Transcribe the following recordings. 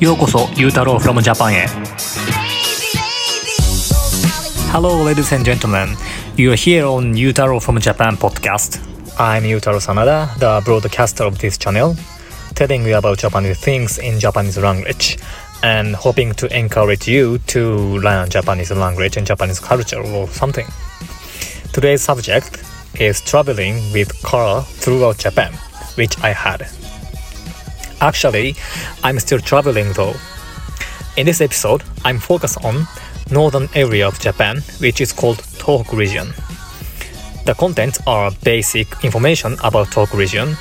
ようこそゆうたろう from Japan へ Hello ladies and gentlemen You are here on Yutaro from Japan podcast I'm Yutaro Sanada, the broadcaster of this channel telling you about Japanese things in Japanese language and hoping to encourage you to learn Japanese language and Japanese culture or something. Today's subject is traveling with car throughout Japan, which I had. Actually, I'm still traveling though. In this episode, I'm focused on northern area of Japan, which is called Tohoku region. The contents are basic information about Tohoku region,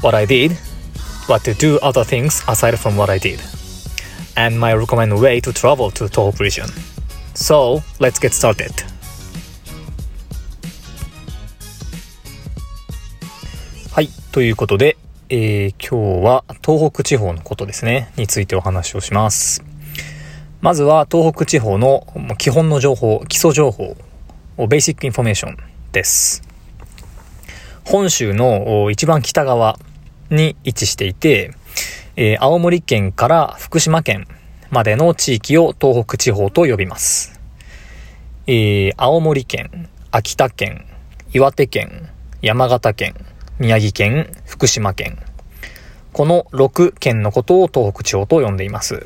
what I did, what to do other things aside from what I did, and my recommended way to travel to Tohoku region. So, let's get started. はい、ということで、 えー、今日は東北地方のことですね、についてお話をします。まずは東北地方の基本の情報、基礎情報、 basic information です。本州の一番北側に位置していて、えー、青森県から福島県までの地域を東北地方と呼びます。えー、青森県、秋田県、岩手県、山形県、宮城県、福島県。この6県のことを東北地方と呼んでいます。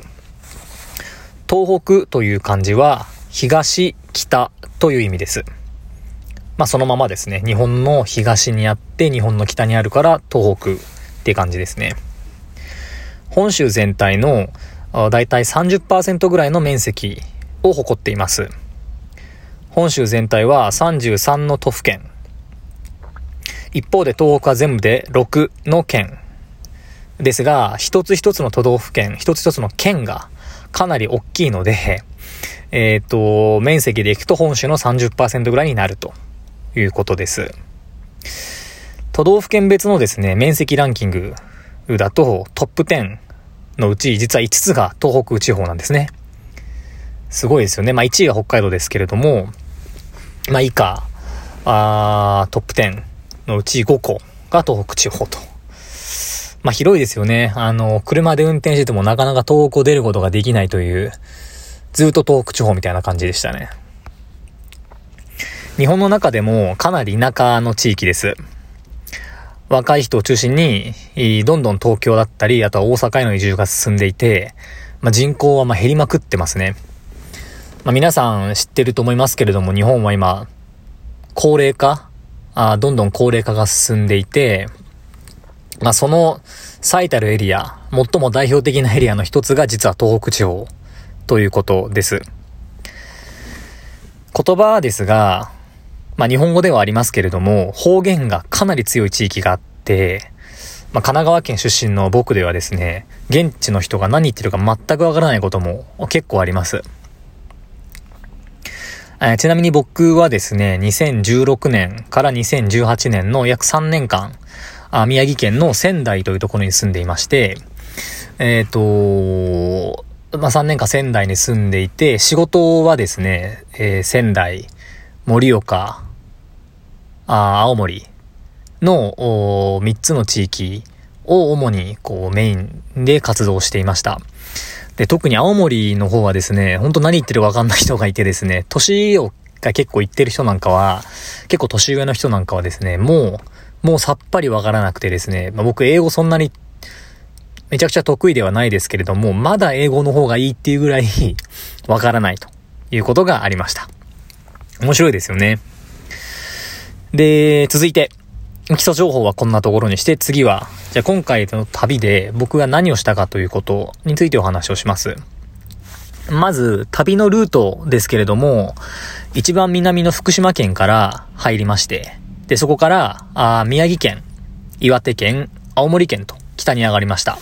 東北という漢字は東、北という意味です。まあそのままですね。日本の東にあって日本の北にあるから東北って感じですね。本州全体のだいたい30%ぐらいの面積を誇っています。本州全体は33の都府県一方で東北は全部で6の県ですが、一つ一つの都道府県、一つ一つの県がかなり大きいので、えっ、ー、と、面積でいくと本州の30%ぐらいになるということです。都道府県別のですね、面積ランキングだとトップ10のうち実は5つが東北地方なんですね。すごいですよね。まあ1位が北海道ですけれども、まあ以下、あトップ10のうち5個が東北地方と。まあ広いですよね。あの、車で運転しててもなかなか東北を出ることができないという、ずっと東北地方みたいな感じでしたね。日本の中でもかなり田舎の地域です。若い人を中心に、どんどん東京だったり、あとは大阪への移住が進んでいて、まあ、人口はま減りまくってますね。まあ、皆さん知ってると思いますけれども、日本は今、高齢化あどんどん高齢化が進んでいて、まあ、その最たるエリア、最も代表的なエリアの一つが実は東北地方ということです。言葉ですが、まあ、日本語ではありますけれども、方言がかなり強い地域があって、まあ、神奈川県出身の僕ではですね、現地の人が何言ってるか全くわからないことも結構あります。えちなみに僕はですね、2016年から2018年の約3年間、あ宮城県の仙台というところに住んでいまして、えっ、ー、と、まあ、3年間仙台に住んでいて、仕事はですね、えー、仙台、盛岡、あ青森の3つの地域を主にこうメインで活動していました。で、特に青森の方はですね、ほんと何言ってるかわかんない人がいてですね、年をが結構言ってる人なんかは、結構年上の人なんかはですね、もう、もうさっぱりわからなくてですね、まあ、僕英語そんなにめちゃくちゃ得意ではないですけれども、まだ英語の方がいいっていうぐらい わからないということがありました。面白いですよね。で、続いて、基礎情報はこんなところにして、次は、じゃあ今回の旅で僕が何をしたかということについてお話をします。まず、旅のルートですけれども、一番南の福島県から入りまして、で、そこから、あ宮城県、岩手県、青森県と北に上がりました。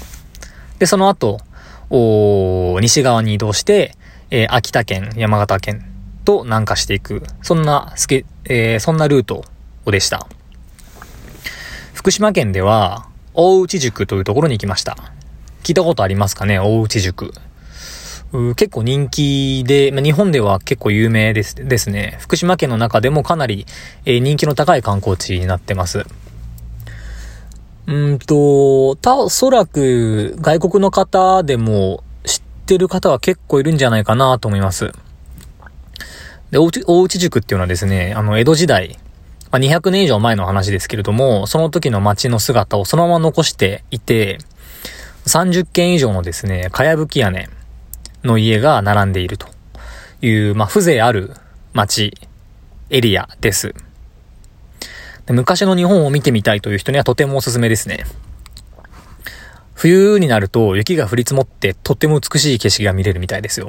で、その後、お西側に移動して、えー、秋田県、山形県と南下していく、そんなスケ、えー、そんなルートでした。福島県では、大内塾というところに行きました。聞いたことありますかね？大内塾。結構人気で、まあ、日本では結構有名ですですね。福島県の中でもかなり、えー、人気の高い観光地になってます。うんと、た、おそらく外国の方でも知ってる方は結構いるんじゃないかなと思います。で、大内塾っていうのはですね、あの、江戸時代、まあ、200年以上前の話ですけれども、その時の街の姿をそのまま残していて、30軒以上のですね、かやぶき屋根の家が並んでいるという、まあ、風情ある街、エリアです。で昔の日本を見てみたいという人にはとてもおすすめですね。冬になると雪が降り積もってとっても美しい景色が見れるみたいですよ。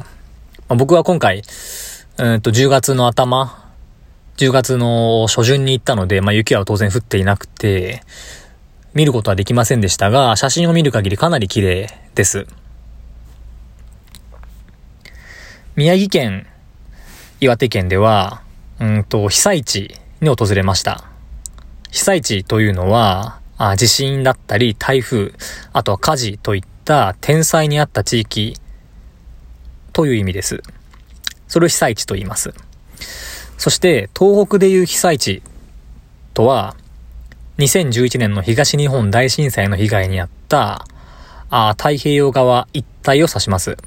まあ、僕は今回、うんと10月の頭、10月の初旬に行ったので、まあ、雪は当然降っていなくて、見ることはできませんでしたが、写真を見る限りかなり綺麗です。宮城県、岩手県では、うんと、被災地に訪れました。被災地というのは、あ地震だったり台風、あとは火事といった天災にあった地域という意味です。それを被災地と言います。そして、東北でいう被災地とは、2011年の東日本大震災の被害に遭ったあ太平洋側一帯を指します。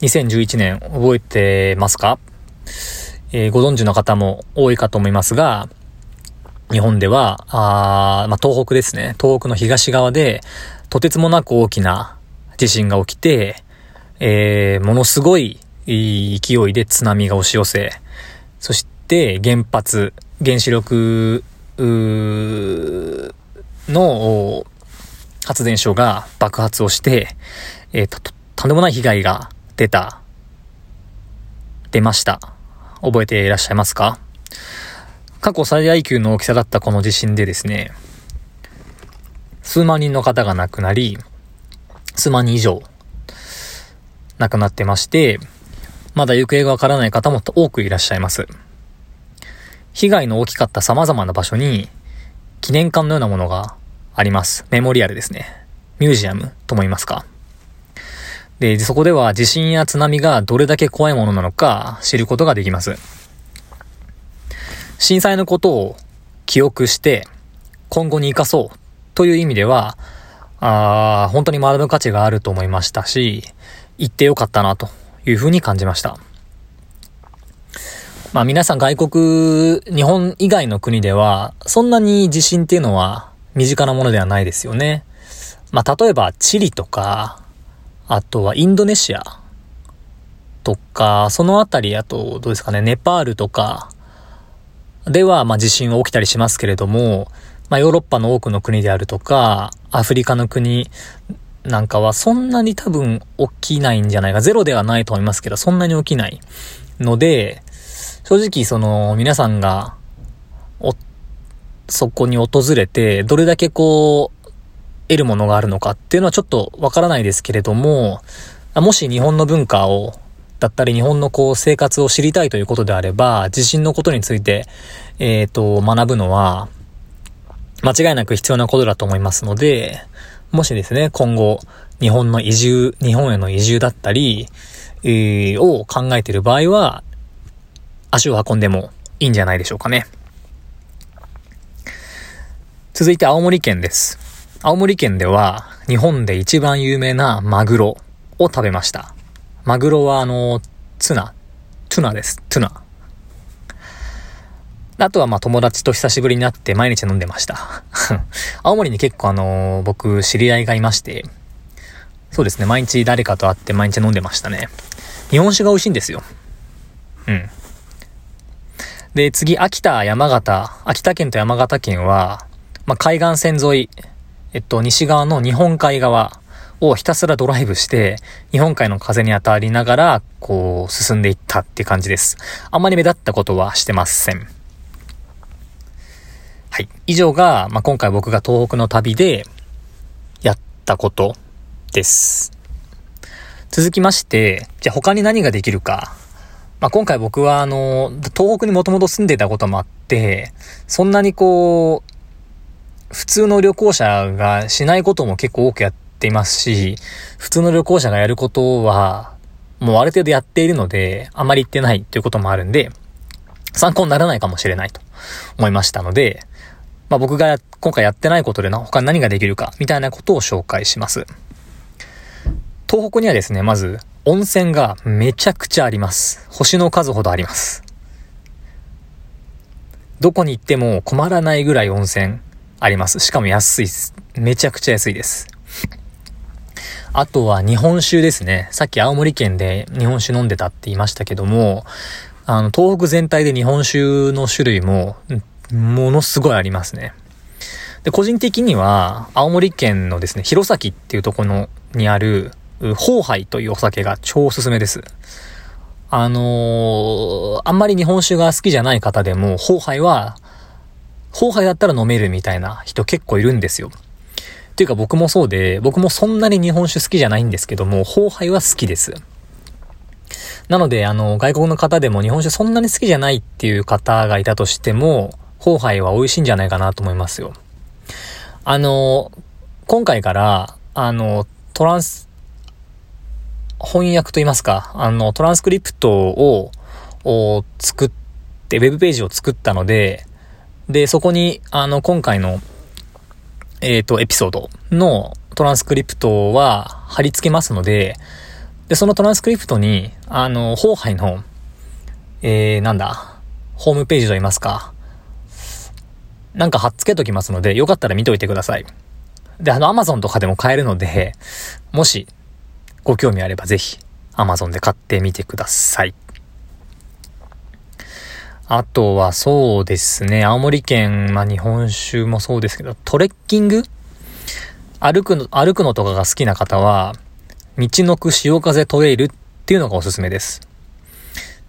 2011年覚えてますか、えー、ご存知の方も多いかと思いますが、日本では、あまあ、東北ですね。東北の東側で、とてつもなく大きな地震が起きて、えー、ものすごい勢いで津波が押し寄せ、そして原発、原子力、の発電所が爆発をして、えー、と、とんでもない被害が出た、出ました。覚えていらっしゃいますか？過去最大級の大きさだったこの地震でですね、数万人の方が亡くなり、数万人以上亡くなってまして、まだ行方がわからない方も多くいらっしゃいます。被害の大きかった様々な場所に記念館のようなものがあります。メモリアルですね。ミュージアムと思いますか。で、そこでは地震や津波がどれだけ怖いものなのか知ることができます。震災のことを記憶して今後に生かそうという意味では、あ本当に学ぶ価値があると思いましたし、行ってよかったなというふうに感じました。まあ皆さん外国、日本以外の国では、そんなに地震っていうのは身近なものではないですよね。まあ例えばチリとか、あとはインドネシアとか、そのあたり、あとどうですかね、ネパールとか、では、まあ地震は起きたりしますけれども、まあヨーロッパの多くの国であるとか、アフリカの国なんかはそんなに多分起きないんじゃないか。ゼロではないと思いますけど、そんなに起きないので、正直その皆さんが、お、そこに訪れて、どれだけこう、得るものがあるのかっていうのはちょっとわからないですけれども、もし日本の文化をだったり日本のこう生活を知りたいということであれば、地震のことについて、えっ、ー、と、学ぶのは、間違いなく必要なことだと思いますので、もしですね、今後、日本の移住、日本への移住だったり、えー、を考えている場合は、足を運んでもいいんじゃないでしょうかね。続いて青森県です。青森県では、日本で一番有名なマグロを食べました。マグロはあの、ツナ、トゥナです。トゥナ。あとはまあ友達と久しぶりになって毎日飲んでました。青森に結構あのー、僕知り合いがいまして、そうですね、毎日誰かと会って毎日飲んでましたね。日本酒が美味しいんですよ。うん。で、次、秋田、山形、秋田県と山形県は、まあ、海岸線沿い、えっと、西側の日本海側をひたすらドライブして、日本海の風に当たりながら、こう、進んでいったって感じです。あまり目立ったことはしてません。はい。以上が、まあ、今回僕が東北の旅でやったことです。続きまして、じゃあ他に何ができるか。まあ、今回僕はあの、東北にもともと住んでたこともあって、そんなにこう、普通の旅行者がしないことも結構多くやっていますし、普通の旅行者がやることは、もうある程度やっているので、あまり言ってないということもあるんで、参考にならないかもしれないと思いましたので、まあ、僕が今回やってないことでな、他に何ができるか、みたいなことを紹介します。東北にはですね、まず、温泉がめちゃくちゃあります。星の数ほどあります。どこに行っても困らないぐらい温泉あります。しかも安いです。めちゃくちゃ安いです。あとは日本酒ですね。さっき青森県で日本酒飲んでたって言いましたけども、あの、東北全体で日本酒の種類も、ものすごいありますね。で、個人的には、青森県のですね、弘前っていうところにある、ホーハイというお酒が超おすすめです。あのー、あんまり日本酒が好きじゃない方でも、ホーハイは、ホーハイだったら飲めるみたいな人結構いるんですよ。っていうか僕もそうで、僕もそんなに日本酒好きじゃないんですけども、ホーハイは好きです。なので、あの、外国の方でも日本酒そんなに好きじゃないっていう方がいたとしても、ホーハイは美味しいんじゃないかなと思いますよ。あの、今回から、あの、トランス、翻訳と言いますか、あの、トランスクリプトを、を作って、ウェブページを作ったので、で、そこに、あの、今回のえっ、ー、と、エピソードのトランスクリプトは貼り付けますので、で、そのトランスクリプトに、あの、ホーハイの、えー、なんだ、ホームページと言いますか、なんか貼っ付けときますので、よかったら見といてください。で、あの、アマゾンとかでも買えるので、もし、ご興味あればぜひ、アマゾンで買ってみてください。あとはそうですね、青森県、まあ日本酒もそうですけど、トレッキング？歩くの、歩くのとかが好きな方は、道のく潮風トレイルっていうのがおすすめです。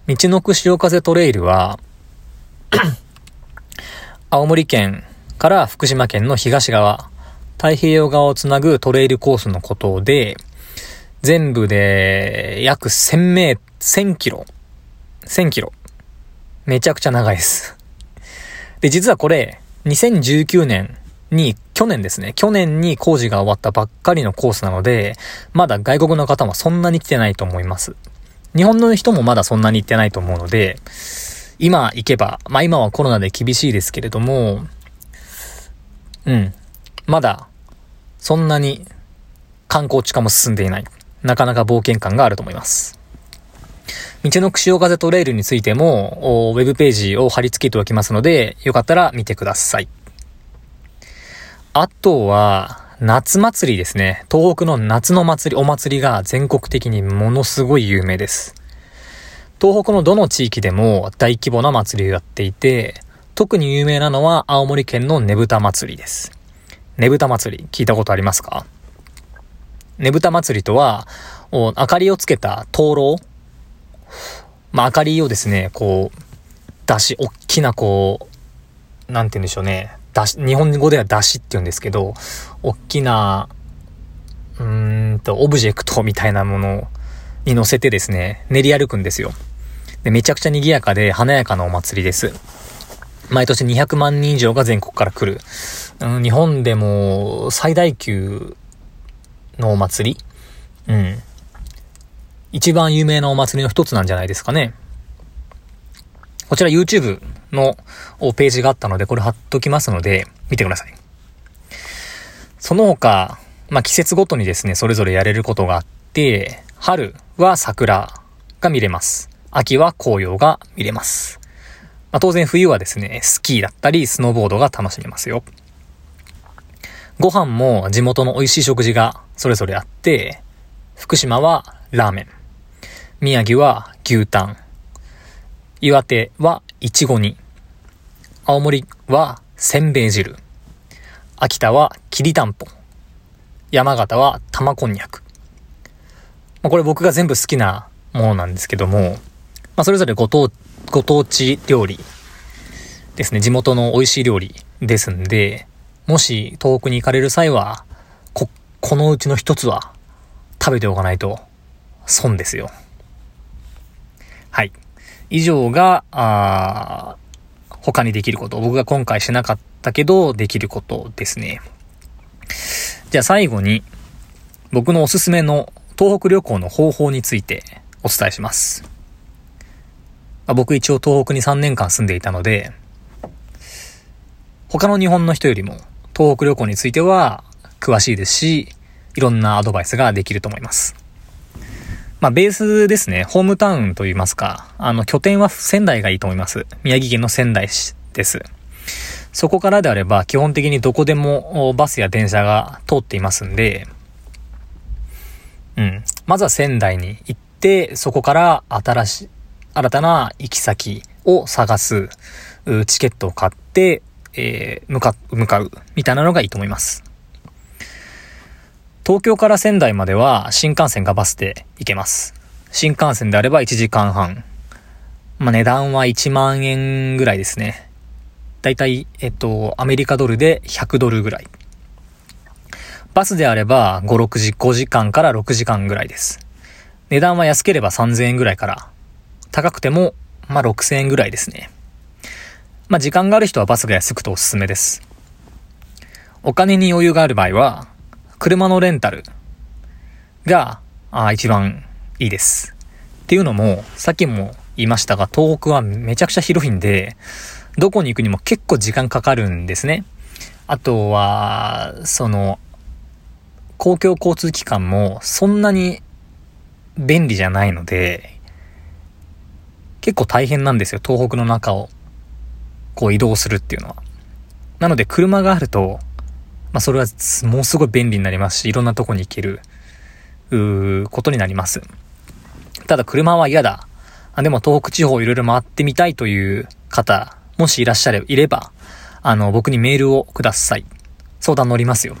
道のく潮風トレイルは青森県から福島県の東側、太平洋側をつなぐトレイルコースのことで、全部で約1000メー、1000キロ、1000キロめちゃくちゃ長いです。で、実はこれ、2019年に、去年ですね、去年に工事が終わったばっかりのコースなので、まだ外国の方もそんなに来てないと思います。日本の人もまだそんなに行ってないと思うので、今行けば、まあ今はコロナで厳しいですけれども、うん、まだ、そんなに観光地化も進んでいない。なかなか冒険感があると思います。道のく潮風トレイルについても、ウェブページを貼り付けておきますので、よかったら見てください。あとは、夏祭りですね。東北の夏の祭り、お祭りが全国的にものすごい有名です。東北のどの地域でも大規模な祭りをやっていて、特に有名なのは青森県のねぶた祭りです。ねぶた祭り、聞いたことありますか？ねぶた祭りとは、明かりをつけた灯籠まあ、明かりをですね、こう、出し、おっきなこう、なんて言うんでしょうね。出し、日本語では出しって言うんですけど、おっきな、うーんと、オブジェクトみたいなものに乗せてですね、練り歩くんですよ。で、めちゃくちゃ賑やかで華やかなお祭りです。毎年200万人以上が全国から来る。うん、日本でも最大級のお祭り？うん。一番有名なお祭りの一つなんじゃないですかね。こちら YouTube のページがあったので、これ貼っときますので、見てください。その他、まあ、季節ごとにですね、それぞれやれることがあって、春は桜が見れます。秋は紅葉が見れます。まあ、当然冬はですね、スキーだったり、スノーボードが楽しめますよ。ご飯も地元の美味しい食事がそれぞれあって、福島はラーメン。宮城は牛タン。岩手はイチゴ煮。青森はせんべい汁。秋田はきりたんぽ。山形は玉こんにゃく。まあ、これ僕が全部好きなものなんですけども、まあ、それぞれご当、ご当地料理ですね。地元の美味しい料理ですんで、もし遠くに行かれる際は、こ、このうちの一つは食べておかないと損ですよ。はい。以上が、あ他にできること。僕が今回しなかったけど、できることですね。じゃあ最後に、僕のおすすめの東北旅行の方法についてお伝えします。まあ、僕一応東北に3年間住んでいたので、他の日本の人よりも東北旅行については詳しいですし、いろんなアドバイスができると思います。まあ、ベースですね。ホームタウンと言いますか。あの、拠点は仙台がいいと思います。宮城県の仙台市です。そこからであれば、基本的にどこでもバスや電車が通っていますんで、うん。まずは仙台に行って、そこから新しい、新たな行き先を探す、チケットを買って、えー、向か、向かう、みたいなのがいいと思います。東京から仙台までは新幹線かバスで行けます。新幹線であれば1時間半。まあ、値段は1万円ぐらいですね。だいたい、えっと、アメリカドルで100ドルぐらい。バスであれば5、6時、5時間から6時間ぐらいです。値段は安ければ3000円ぐらいから、高くても、まあ、6000円ぐらいですね。まあ、時間がある人はバスが安くておすすめです。お金に余裕がある場合は、車のレンタルが、あ一番いいです。っていうのも、さっきも言いましたが、東北はめちゃくちゃ広いんで、どこに行くにも結構時間かかるんですね。あとは、その、公共交通機関もそんなに便利じゃないので、結構大変なんですよ。東北の中をこう移動するっていうのは。なので車があると、まあ、それはもうすごい便利になりますし、いろんなとこに行ける、うことになります。ただ車は嫌だ。あでも東北地方いろいろ回ってみたいという方、もしいらっしゃれいれば、あの、僕にメールをください。相談乗りますよ。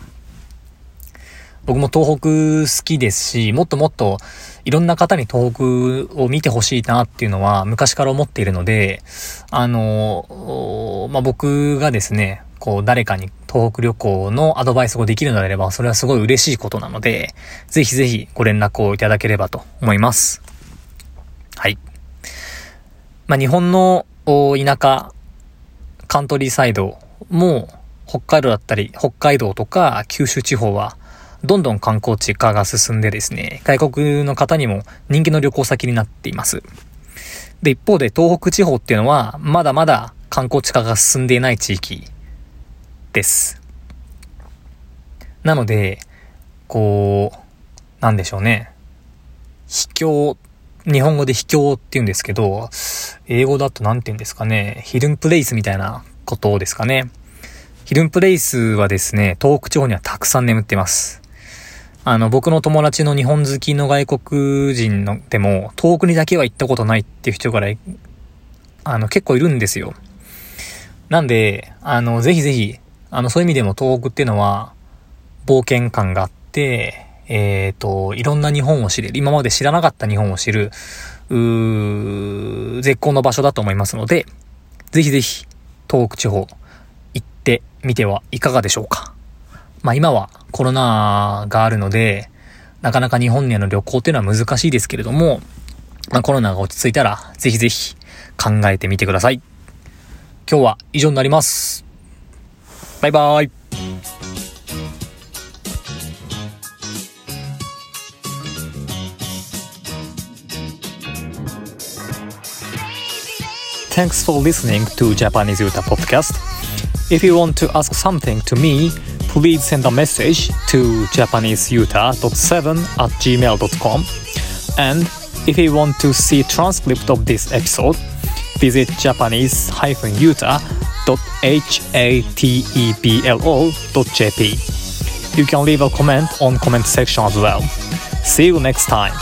僕も東北好きですし、もっともっといろんな方に東北を見てほしいなっていうのは昔から思っているので、あの、まあ、僕がですね、こう誰かに東北旅行のアドバイスをできるのであれば、それはすごい嬉しいことなので、ぜひぜひご連絡をいただければと思います。はい。まあ、日本の田舎、カントリーサイドも北海道だったり、北海道とか九州地方は、どんどん観光地化が進んでですね、外国の方にも人気の旅行先になっています。で、一方で東北地方っていうのは、まだまだ観光地化が進んでいない地域です。なので、こう、なんでしょうね。秘境、日本語で秘境って言うんですけど、英語だと何て言うんですかね、ヒルンプレイスみたいなことですかね。ヒルンプレイスはですね、東北地方にはたくさん眠ってます。あの、僕の友達の日本好きの外国人のでも、東北にだけは行ったことないっていう人から、あの、結構いるんですよ。なんで、あの、ぜひぜひ、あの、そういう意味でも東北っていうのは、冒険感があって、えっ、ー、と、いろんな日本を知れる、今まで知らなかった日本を知る、うー絶好の場所だと思いますので、ぜひぜひ、東北地方、行ってみてはいかがでしょうか。まあ今はコロナがあるので、なかなか日本への旅行っていうのは難しいですけれども、まあコロナが落ち着いたら、ぜひぜひ考えてみてください。今日は以上になります。バイバイ。Thanks for listening to Japanese Yuta podcast. If you want to ask something to me, please send a message to japaneseyuta.7 at gmail.com. And if you want to see transcript of this episode, visit japanese-yuta.com www.hateblo.jp. You can leave a comment on comment section as well. See you next time.